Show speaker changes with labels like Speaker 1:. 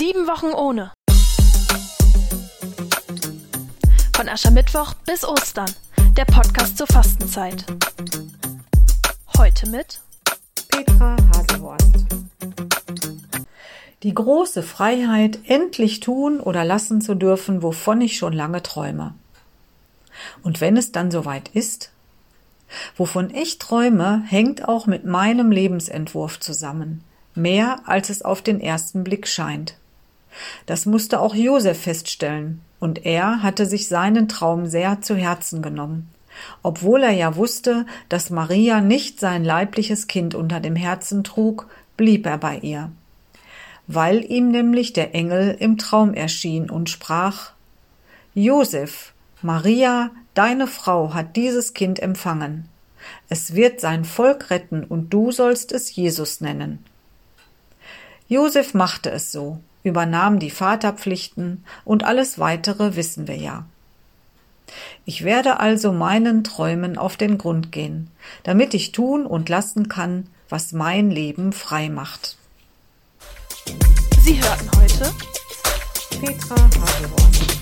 Speaker 1: Sieben Wochen ohne. Von Aschermittwoch bis Ostern. Der Podcast zur Fastenzeit. Heute mit
Speaker 2: Petra Haselhorst. Die große Freiheit, endlich tun oder lassen zu dürfen, wovon ich schon lange träume. Und wenn es dann soweit ist, wovon ich träume, hängt auch mit meinem Lebensentwurf zusammen. Mehr als es auf den ersten Blick scheint. Das musste auch Josef feststellen, und er hatte sich seinen Traum sehr zu Herzen genommen, obwohl er ja wusste, dass Maria nicht sein leibliches Kind unter dem Herzen trug, blieb er bei ihr, weil ihm nämlich der Engel im Traum erschien und sprach Josef, Maria, deine Frau hat dieses Kind empfangen. Es wird sein Volk retten und du sollst es Jesus nennen. Josef machte es so, übernahm die Vaterpflichten und alles weitere wissen wir ja. Ich werde also meinen Träumen auf den Grund gehen, damit ich tun und lassen kann, was mein Leben frei macht.
Speaker 1: Sie hörten heute
Speaker 2: Petra Haselhorst